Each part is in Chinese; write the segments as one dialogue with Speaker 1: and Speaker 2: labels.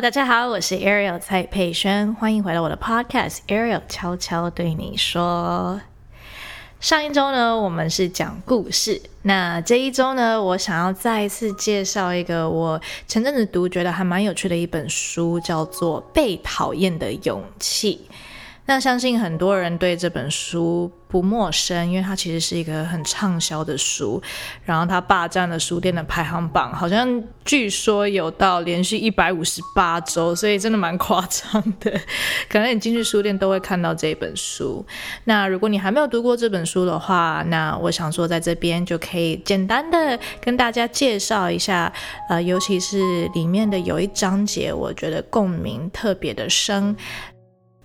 Speaker 1: 大家好，我是 Ariel 蔡佩轩，欢迎回到我的 Podcast Ariel 悄悄对你说。上一周呢，我们是讲故事，那这一周呢，我想要再一次介绍一个我前阵子读觉得还蛮有趣的一本书，叫做《被讨厌的勇气》。那相信很多人对这本书不陌生，因为它其实是一个很畅销的书，然后它霸占了书店的排行榜，好像据说有到连续一百五十八周，所以真的蛮夸张的。可能你进去书店都会看到这本书。那如果你还没有读过这本书的话，那我想说在这边就可以简单的跟大家介绍一下，呃，尤其是里面的有一章节，我觉得共鸣特别的深。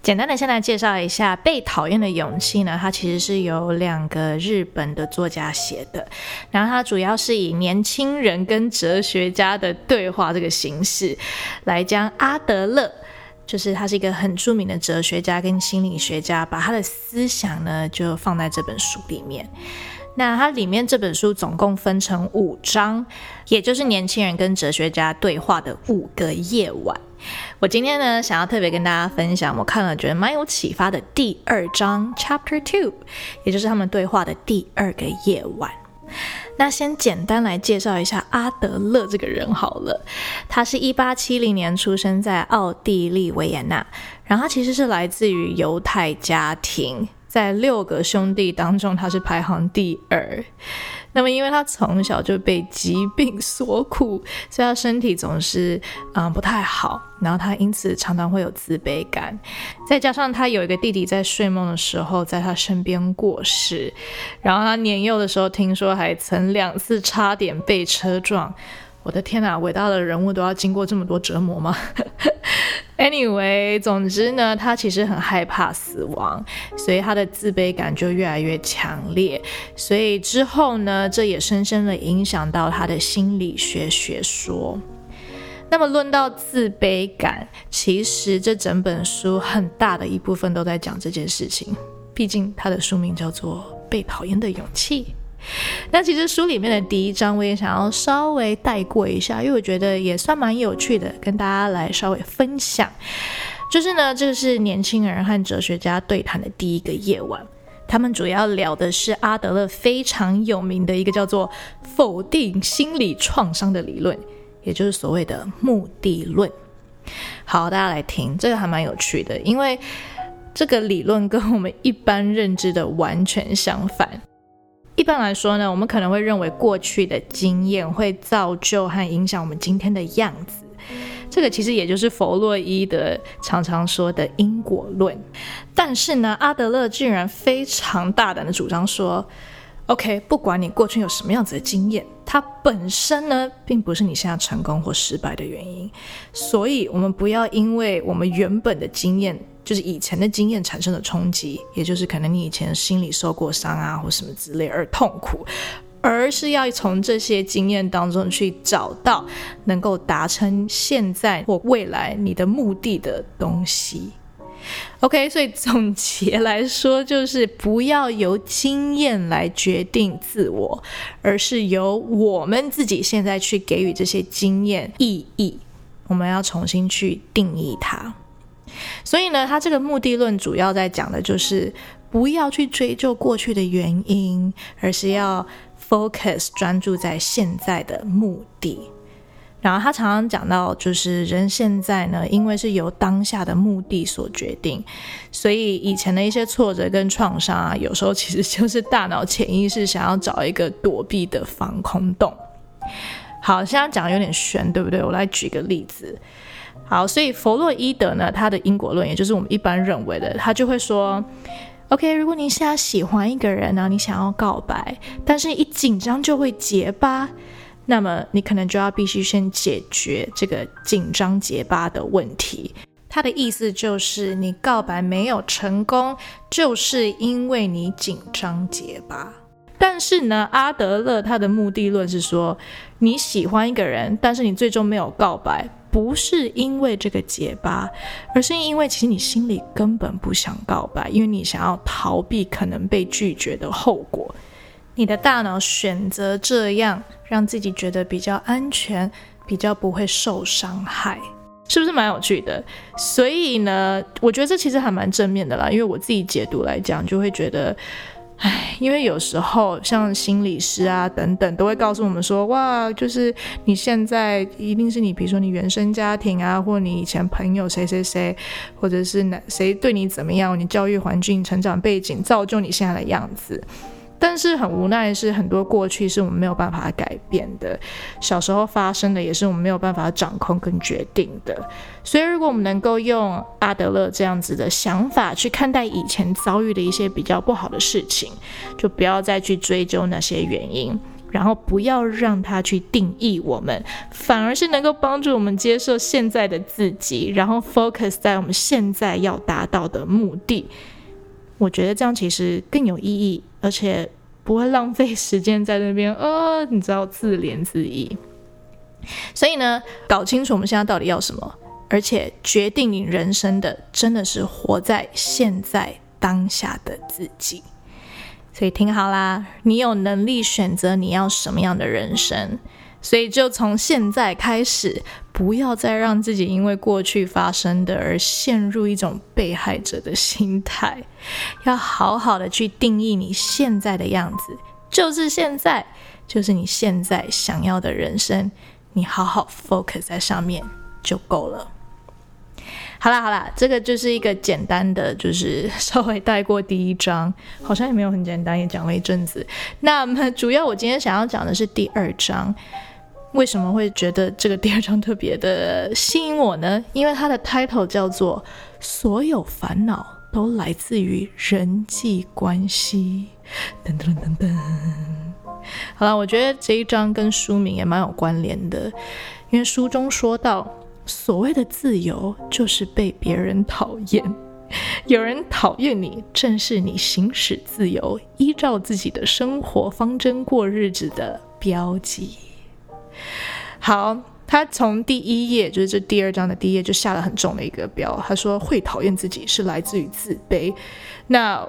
Speaker 1: 简单的先来介绍一下《被讨厌的勇气》呢，它其实是由两个日本的作家写的，然后它主要是以年轻人跟哲学家的对话这个形式，来将阿德勒，就是他是一个很著名的哲学家跟心理学家，把他的思想呢就放在这本书里面。那它里面这本书总共分成五章，也就是年轻人跟哲学家对话的五个夜晚。我今天呢，想要特别跟大家分享，我看了觉得蛮有启发的第二章 Chapter Two，也就是他们对话的第二个夜晚。那先简单来介绍一下阿德勒这个人好了，他是一八七零年出生在奥地利维也纳，然后他其实是来自于犹太家庭。在六个兄弟当中，他是排行第二。那么，因为他从小就被疾病所苦，所以他身体总是嗯不太好。然后他因此常常会有自卑感。再加上他有一个弟弟在睡梦的时候在他身边过世，然后他年幼的时候听说还曾两次差点被车撞。我的天哪，伟大的人物都要经过这么多折磨吗？Anyway，总之呢，他其实很害怕死亡，所以他的自卑感就越来越强烈。所以之后呢，这也深深的影响到他的心理学学说。那么论到自卑感，其实这整本书很大的一部分都在讲这件事情。毕竟他的书名叫做《被讨厌的勇气》。那其实书里面的第一章，我也想要稍微带过一下，因为我觉得也算蛮有趣的，跟大家来稍微分享。就是呢，这个是年轻人和哲学家对谈的第一个夜晚，他们主要聊的是阿德勒非常有名的一个叫做否定心理创伤的理论，也就是所谓的目的论。好，大家来听，这个还蛮有趣的，因为这个理论跟我们一般认知的完全相反。一般来说呢，我们可能会认为过去的经验会造就和影响我们今天的样子，这个其实也就是弗洛伊德常常说的因果论。但是呢，阿德勒竟然非常大胆的主张说：“OK，不管你过去有什么样子的经验，它本身呢，并不是你现在成功或失败的原因。所以，我们不要因为我们原本的经验。”就是以前的经验产生的冲击，也就是可能你以前心里受过伤啊，或什么之类而痛苦，而是要从这些经验当中去找到能够达成现在或未来你的目的的东西。OK，所以总结来说，就是不要由经验来决定自我，而是由我们自己现在去给予这些经验意义。我们要重新去定义它。所以呢，他这个目的论主要在讲的就是不要去追究过去的原因，而是要 focus 专注在现在的目的。然后他常常讲到，就是人现在呢，因为是由当下的目的所决定，所以以前的一些挫折跟创伤啊，有时候其实就是大脑潜意识想要找一个躲避的防空洞。好，现在讲有点悬，对不对？我来举个例子。好，所以弗洛伊德呢，他的因果论，也就是我们一般认为的，他就会说，OK，如果你现在喜欢一个人呢，你想要告白，但是一紧张就会结巴，那么你可能就要必须先解决这个紧张结巴的问题。他的意思就是，你告白没有成功，就是因为你紧张结巴。但是呢，阿德勒他的目的论是说，你喜欢一个人，但是你最终没有告白。不是因为这个结巴，而是因为其实你心里根本不想告白，因为你想要逃避可能被拒绝的后果。你的大脑选择这样，让自己觉得比较安全，比较不会受伤害。是不是蛮有趣的？所以呢，我觉得这其实还蛮正面的啦，因为我自己解读来讲，就会觉得。唉，因为有时候像心理师啊等等，都会告诉我们说，哇，就是你现在一定是你，比如说你原生家庭啊，或你以前朋友谁谁谁，或者是哪谁对你怎么样，你教育环境、成长背景造就你现在的样子。但是很无奈的是，很多过去是我们没有办法改变的，小时候发生的也是我们没有办法掌控跟决定的。所以，如果我们能够用阿德勒这样子的想法去看待以前遭遇的一些比较不好的事情，就不要再去追究那些原因，然后不要让它去定义我们，反而是能够帮助我们接受现在的自己，然后 focus 在我们现在要达到的目的。我觉得这样其实更有意义。而且不会浪费时间在那边，呃，你知道自怜自艾。所以呢，搞清楚我们现在到底要什么，而且决定你人生的，真的是活在现在当下的自己。所以听好啦，你有能力选择你要什么样的人生。所以就从现在开始，不要再让自己因为过去发生的而陷入一种被害者的心态，要好好的去定义你现在的样子，就是现在，就是你现在想要的人生，你好好 focus 在上面就够了。好啦好啦，这个就是一个简单的，就是稍微带过第一章，好像也没有很简单，也讲了一阵子。那么主要我今天想要讲的是第二章。为什么会觉得这个第二章特别的吸引我呢？因为它的 title 叫做“所有烦恼都来自于人际关系”。噔噔噔噔。好了，我觉得这一章跟书名也蛮有关联的，因为书中说到，所谓的自由就是被别人讨厌，有人讨厌你，正是你行使自由、依照自己的生活方针过日子的标记。好，他从第一页，就是这第二章的第一页，就下了很重的一个标。他说会讨厌自己是来自于自卑。那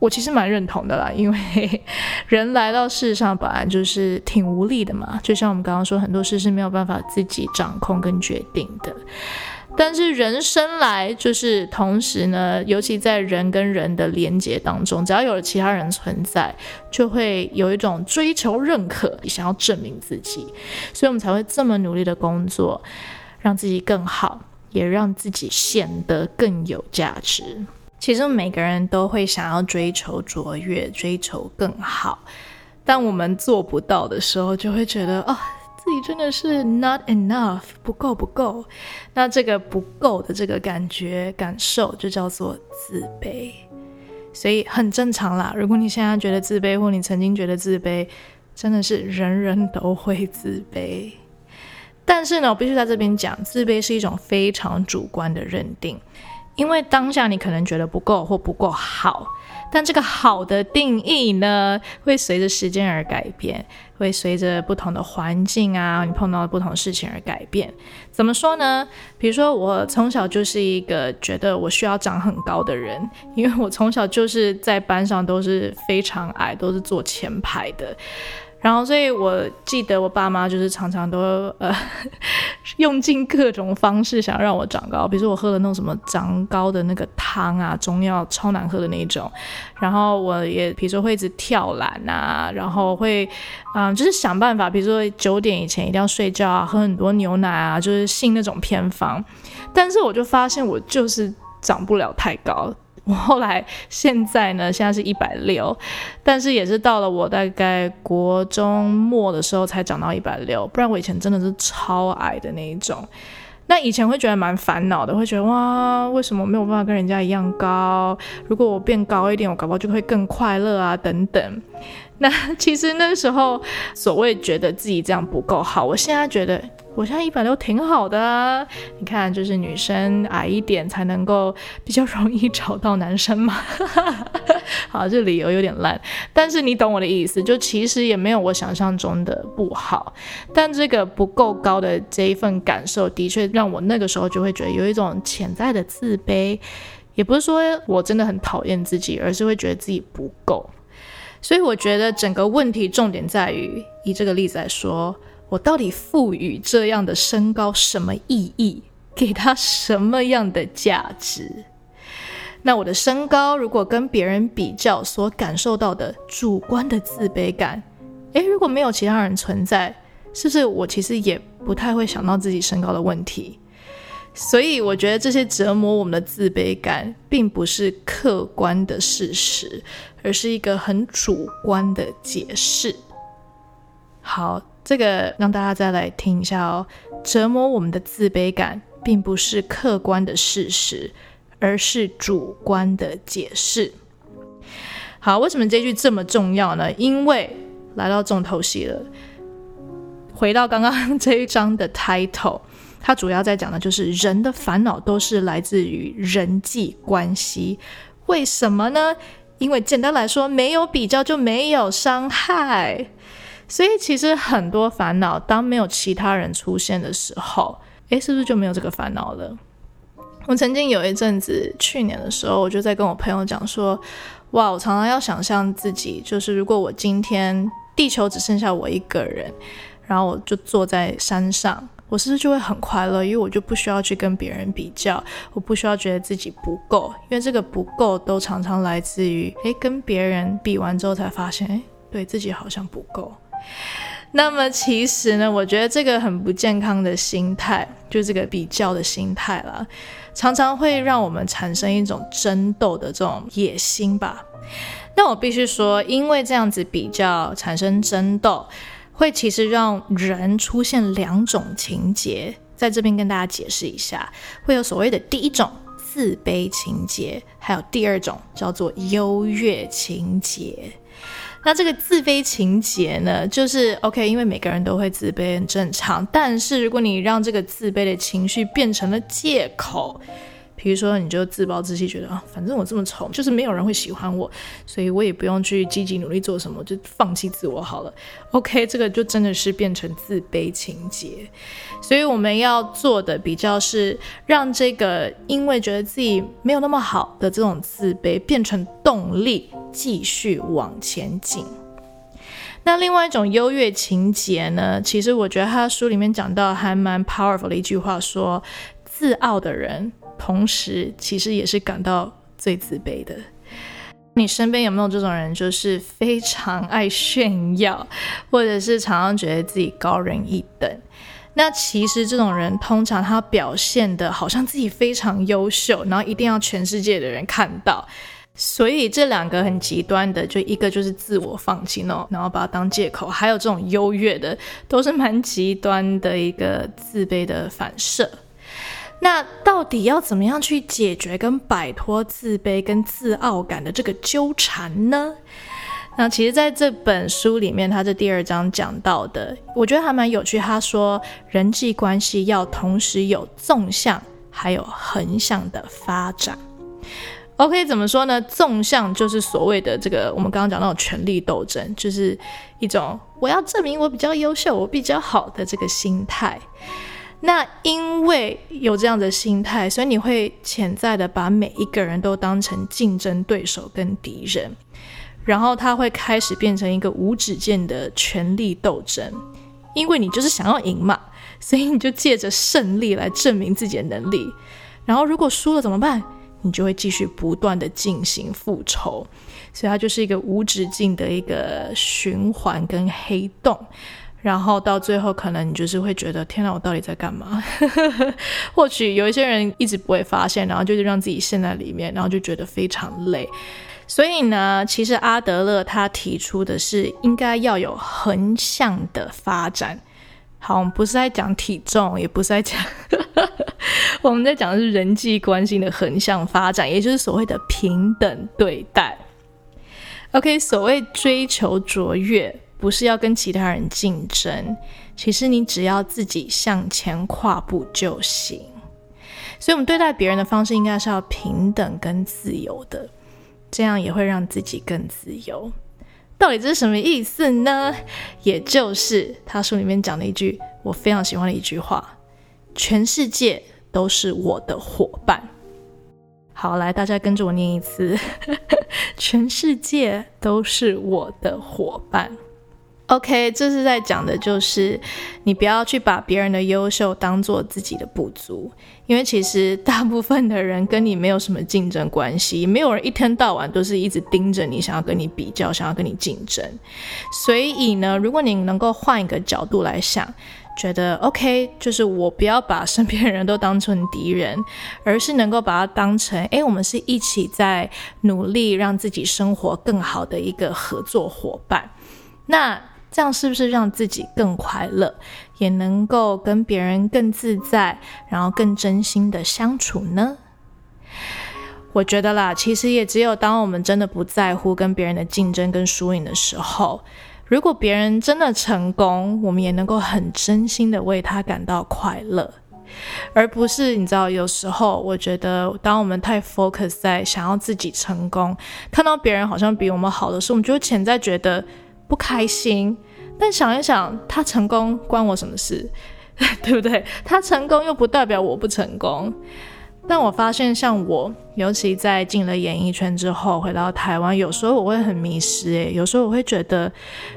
Speaker 1: 我其实蛮认同的啦，因为人来到世上本来就是挺无力的嘛，就像我们刚刚说，很多事是没有办法自己掌控跟决定的。但是人生来就是同时呢，尤其在人跟人的连接当中，只要有了其他人存在，就会有一种追求认可，想要证明自己，所以我们才会这么努力的工作，让自己更好，也让自己显得更有价值。其实每个人都会想要追求卓越，追求更好，但我们做不到的时候，就会觉得哦。自己真的是 not enough，不够不够。那这个不够的这个感觉感受，就叫做自卑。所以很正常啦。如果你现在觉得自卑，或你曾经觉得自卑，真的是人人都会自卑。但是呢，我必须在这边讲，自卑是一种非常主观的认定，因为当下你可能觉得不够或不够好。但这个好的定义呢，会随着时间而改变，会随着不同的环境啊，你碰到的不同事情而改变。怎么说呢？比如说，我从小就是一个觉得我需要长很高的人，因为我从小就是在班上都是非常矮，都是坐前排的。然后，所以我记得我爸妈就是常常都呃用尽各种方式想让我长高，比如说我喝了那种什么长高的那个汤啊，中药超难喝的那一种。然后我也比如说会一直跳栏啊，然后会嗯就是想办法，比如说九点以前一定要睡觉啊，喝很多牛奶啊，就是信那种偏方。但是我就发现我就是长不了太高。我后来现在呢，现在是一百六，但是也是到了我大概国中末的时候才长到一百六，不然我以前真的是超矮的那一种。那以前会觉得蛮烦恼的，会觉得哇，为什么没有办法跟人家一样高？如果我变高一点，我搞不好就会更快乐啊，等等。那其实那时候所谓觉得自己这样不够好，我现在觉得。我现在一百六挺好的啊，你看，就是女生矮一点才能够比较容易找到男生嘛。好，这理由有点烂，但是你懂我的意思，就其实也没有我想象中的不好，但这个不够高的这一份感受，的确让我那个时候就会觉得有一种潜在的自卑，也不是说我真的很讨厌自己，而是会觉得自己不够。所以我觉得整个问题重点在于，以这个例子来说。我到底赋予这样的身高什么意义？给他什么样的价值？那我的身高如果跟别人比较，所感受到的主观的自卑感，诶，如果没有其他人存在，是不是我其实也不太会想到自己身高的问题？所以我觉得这些折磨我们的自卑感，并不是客观的事实，而是一个很主观的解释。好，这个让大家再来听一下哦。折磨我们的自卑感，并不是客观的事实，而是主观的解释。好，为什么这句这么重要呢？因为来到重头戏了。回到刚刚这一章的 title。它主要在讲的就是人的烦恼都是来自于人际关系，为什么呢？因为简单来说，没有比较就没有伤害，所以其实很多烦恼，当没有其他人出现的时候，诶，是不是就没有这个烦恼了？我曾经有一阵子，去年的时候，我就在跟我朋友讲说，哇，我常常要想象自己，就是如果我今天地球只剩下我一个人，然后我就坐在山上。我是不是就会很快乐？因为我就不需要去跟别人比较，我不需要觉得自己不够，因为这个不够都常常来自于诶，跟别人比完之后才发现，诶，对自己好像不够。那么其实呢，我觉得这个很不健康的心态，就这个比较的心态啦，常常会让我们产生一种争斗的这种野心吧。那我必须说，因为这样子比较产生争斗。会其实让人出现两种情节，在这边跟大家解释一下，会有所谓的第一种自卑情节，还有第二种叫做优越情节。那这个自卑情节呢，就是 OK，因为每个人都会自卑，很正常。但是如果你让这个自卑的情绪变成了借口，比如说，你就自暴自弃，觉得啊，反正我这么丑，就是没有人会喜欢我，所以我也不用去积极努力做什么，就放弃自我好了。OK，这个就真的是变成自卑情节。所以我们要做的比较是让这个因为觉得自己没有那么好的这种自卑变成动力，继续往前进。那另外一种优越情节呢？其实我觉得他书里面讲到还蛮 powerful 的一句话，说自傲的人。同时，其实也是感到最自卑的。你身边有没有这种人，就是非常爱炫耀，或者是常常觉得自己高人一等？那其实这种人通常他表现的好像自己非常优秀，然后一定要全世界的人看到。所以这两个很极端的，就一个就是自我放弃呢，然后把它当借口；还有这种优越的，都是蛮极端的一个自卑的反射。那到底要怎么样去解决跟摆脱自卑跟自傲感的这个纠缠呢？那其实在这本书里面，他这第二章讲到的，我觉得还蛮有趣。他说，人际关系要同时有纵向还有横向的发展。OK，怎么说呢？纵向就是所谓的这个我们刚刚讲到权力斗争，就是一种我要证明我比较优秀，我比较好的这个心态。那因为有这样的心态，所以你会潜在的把每一个人都当成竞争对手跟敌人，然后他会开始变成一个无止境的权力斗争。因为你就是想要赢嘛，所以你就借着胜利来证明自己的能力。然后如果输了怎么办？你就会继续不断的进行复仇，所以它就是一个无止境的一个循环跟黑洞。然后到最后，可能你就是会觉得，天哪，我到底在干嘛？或许有一些人一直不会发现，然后就是让自己陷在里面，然后就觉得非常累。所以呢，其实阿德勒他提出的是应该要有横向的发展。好，我们不是在讲体重，也不是在讲，我们在讲的是人际关系的横向发展，也就是所谓的平等对待。OK，所谓追求卓越。不是要跟其他人竞争，其实你只要自己向前跨步就行。所以，我们对待别人的方式应该是要平等跟自由的，这样也会让自己更自由。到底这是什么意思呢？也就是他书里面讲的一句我非常喜欢的一句话：全世界都是我的伙伴。好，来，大家跟着我念一次：全世界都是我的伙伴。OK，这是在讲的就是你不要去把别人的优秀当做自己的不足，因为其实大部分的人跟你没有什么竞争关系，没有人一天到晚都是一直盯着你，想要跟你比较，想要跟你竞争。所以呢，如果你能够换一个角度来想，觉得 OK，就是我不要把身边人都当成敌人，而是能够把它当成，哎，我们是一起在努力让自己生活更好的一个合作伙伴。那这样是不是让自己更快乐，也能够跟别人更自在，然后更真心的相处呢？我觉得啦，其实也只有当我们真的不在乎跟别人的竞争跟输赢的时候，如果别人真的成功，我们也能够很真心的为他感到快乐，而不是你知道，有时候我觉得，当我们太 focus 在想要自己成功，看到别人好像比我们好的时候，我们就潜在觉得。不开心，但想一想，他成功关我什么事，对不对？他成功又不代表我不成功。但我发现，像我，尤其在进了演艺圈之后，回到台湾，有时候我会很迷失。诶，有时候我会觉得，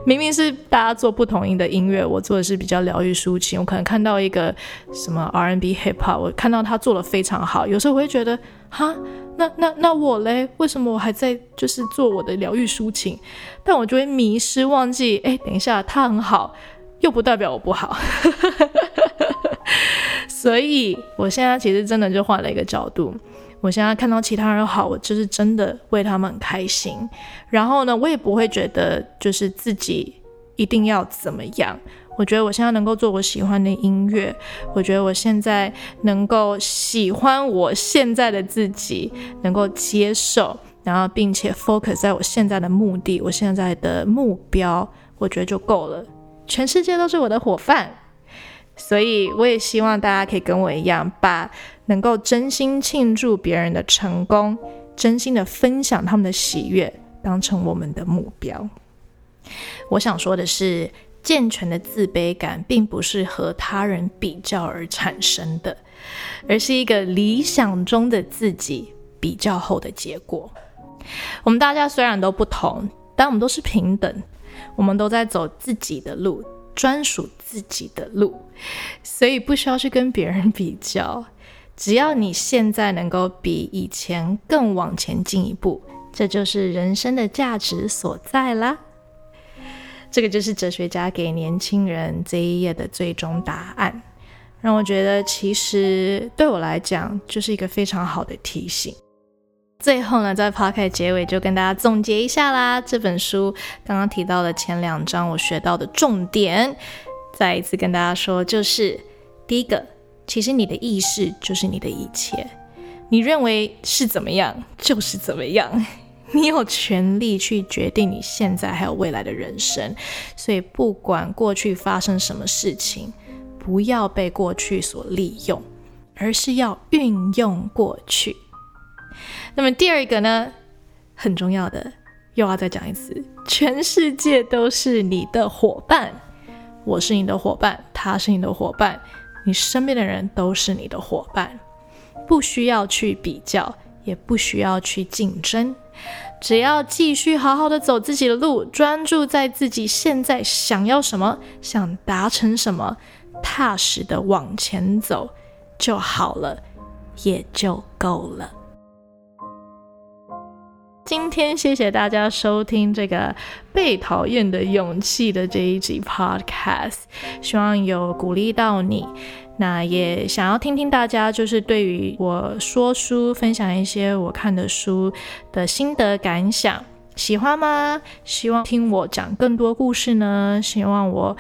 Speaker 1: 明明是大家做不同音的音乐，我做的是比较疗愈抒情。我可能看到一个什么 R&B hip hop，我看到他做的非常好。有时候我会觉得，哈。那那那我嘞？为什么我还在就是做我的疗愈抒情？但我就会迷失，忘记哎，等一下，他很好，又不代表我不好。所以我现在其实真的就换了一个角度，我现在看到其他人好，我就是真的为他们很开心。然后呢，我也不会觉得就是自己一定要怎么样。我觉得我现在能够做我喜欢的音乐，我觉得我现在能够喜欢我现在的自己，能够接受，然后并且 focus 在我现在的目的，我现在的目标，我觉得就够了。全世界都是我的伙伴，所以我也希望大家可以跟我一样，把能够真心庆祝别人的成功，真心的分享他们的喜悦，当成我们的目标。我想说的是。健全的自卑感并不是和他人比较而产生的，而是一个理想中的自己比较后的结果。我们大家虽然都不同，但我们都是平等，我们都在走自己的路，专属自己的路，所以不需要去跟别人比较。只要你现在能够比以前更往前进一步，这就是人生的价值所在啦。这个就是哲学家给年轻人这一页的最终答案，让我觉得其实对我来讲就是一个非常好的提醒。最后呢，在 p o c a s t 结尾就跟大家总结一下啦。这本书刚刚提到的前两章我学到的重点，再一次跟大家说，就是第一个，其实你的意识就是你的一切，你认为是怎么样就是怎么样。你有权利去决定你现在还有未来的人生，所以不管过去发生什么事情，不要被过去所利用，而是要运用过去。那么第二个呢，很重要的，又要再讲一次，全世界都是你的伙伴，我是你的伙伴，他是你的伙伴，你身边的人都是你的伙伴，不需要去比较，也不需要去竞争。只要继续好好的走自己的路，专注在自己现在想要什么，想达成什么，踏实的往前走就好了，也就够了。今天谢谢大家收听这个被讨厌的勇气的这一集 Podcast，希望有鼓励到你。那也想要听听大家，就是对于我说书、分享一些我看的书的心得感想，喜欢吗？希望听我讲更多故事呢？希望我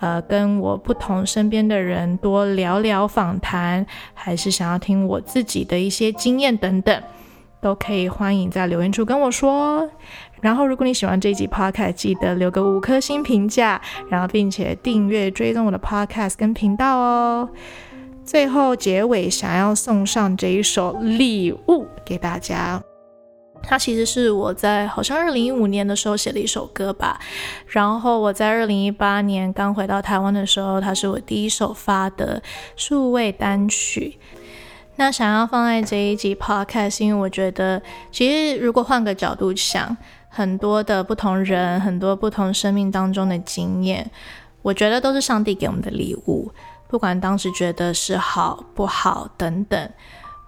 Speaker 1: 呃跟我不同身边的人多聊聊访谈，还是想要听我自己的一些经验等等，都可以欢迎在留言处跟我说。然后，如果你喜欢这集 podcast，记得留个五颗星评价，然后并且订阅追踪我的 podcast 跟频道哦。最后结尾想要送上这一首礼物给大家，它其实是我在好像二零一五年的时候写的一首歌吧。然后我在二零一八年刚回到台湾的时候，它是我第一首发的数位单曲。那想要放在这一集 podcast，因为我觉得其实如果换个角度想。很多的不同人，很多不同生命当中的经验，我觉得都是上帝给我们的礼物。不管当时觉得是好不好等等，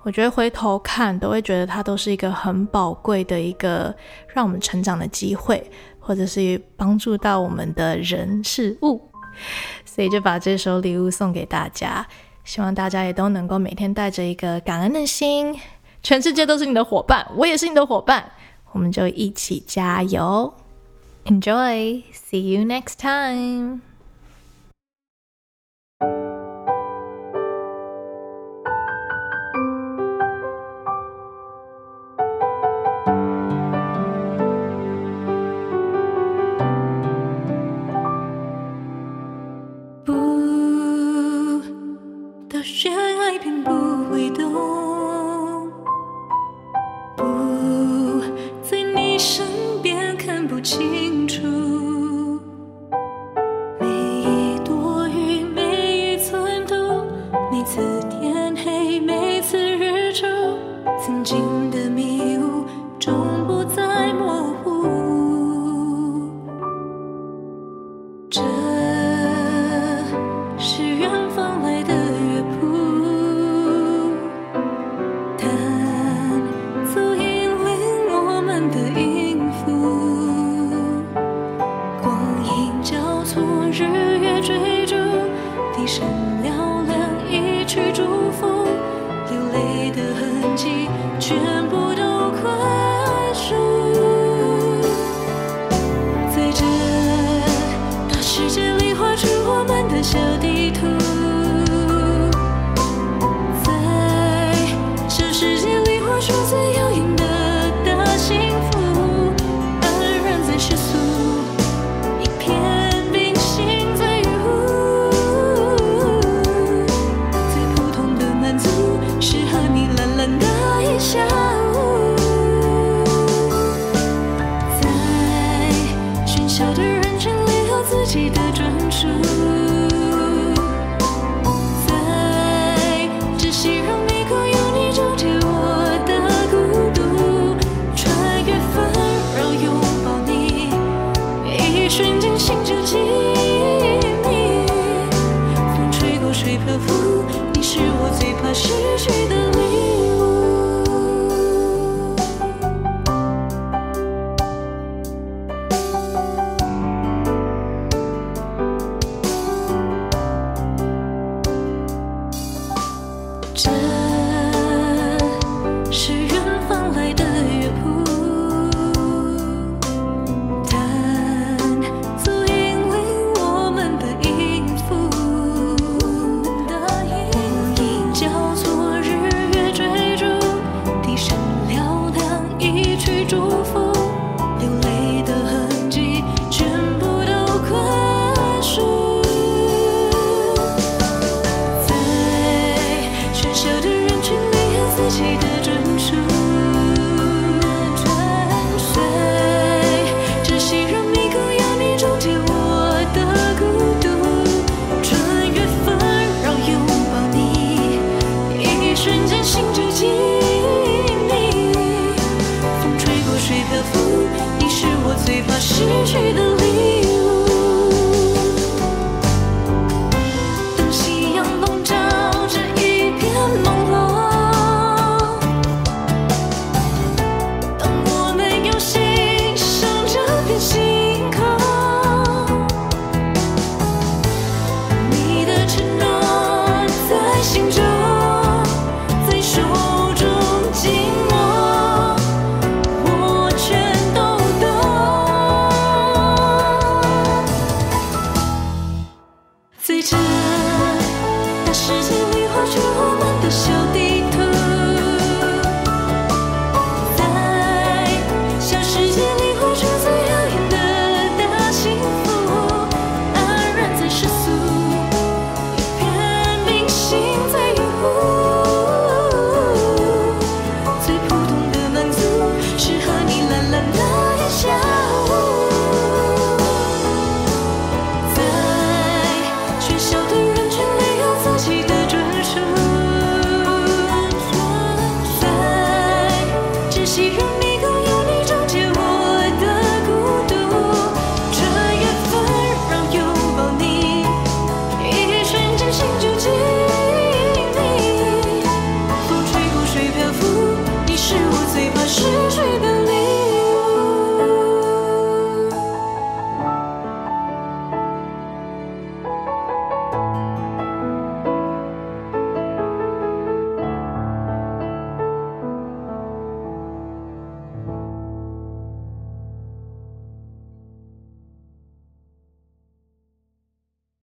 Speaker 1: 我觉得回头看都会觉得它都是一个很宝贵的一个让我们成长的机会，或者是帮助到我们的人事物。所以就把这首礼物送给大家，希望大家也都能够每天带着一个感恩的心。全世界都是你的伙伴，我也是你的伙伴，我们就一起加油！Enjoy，see you next time。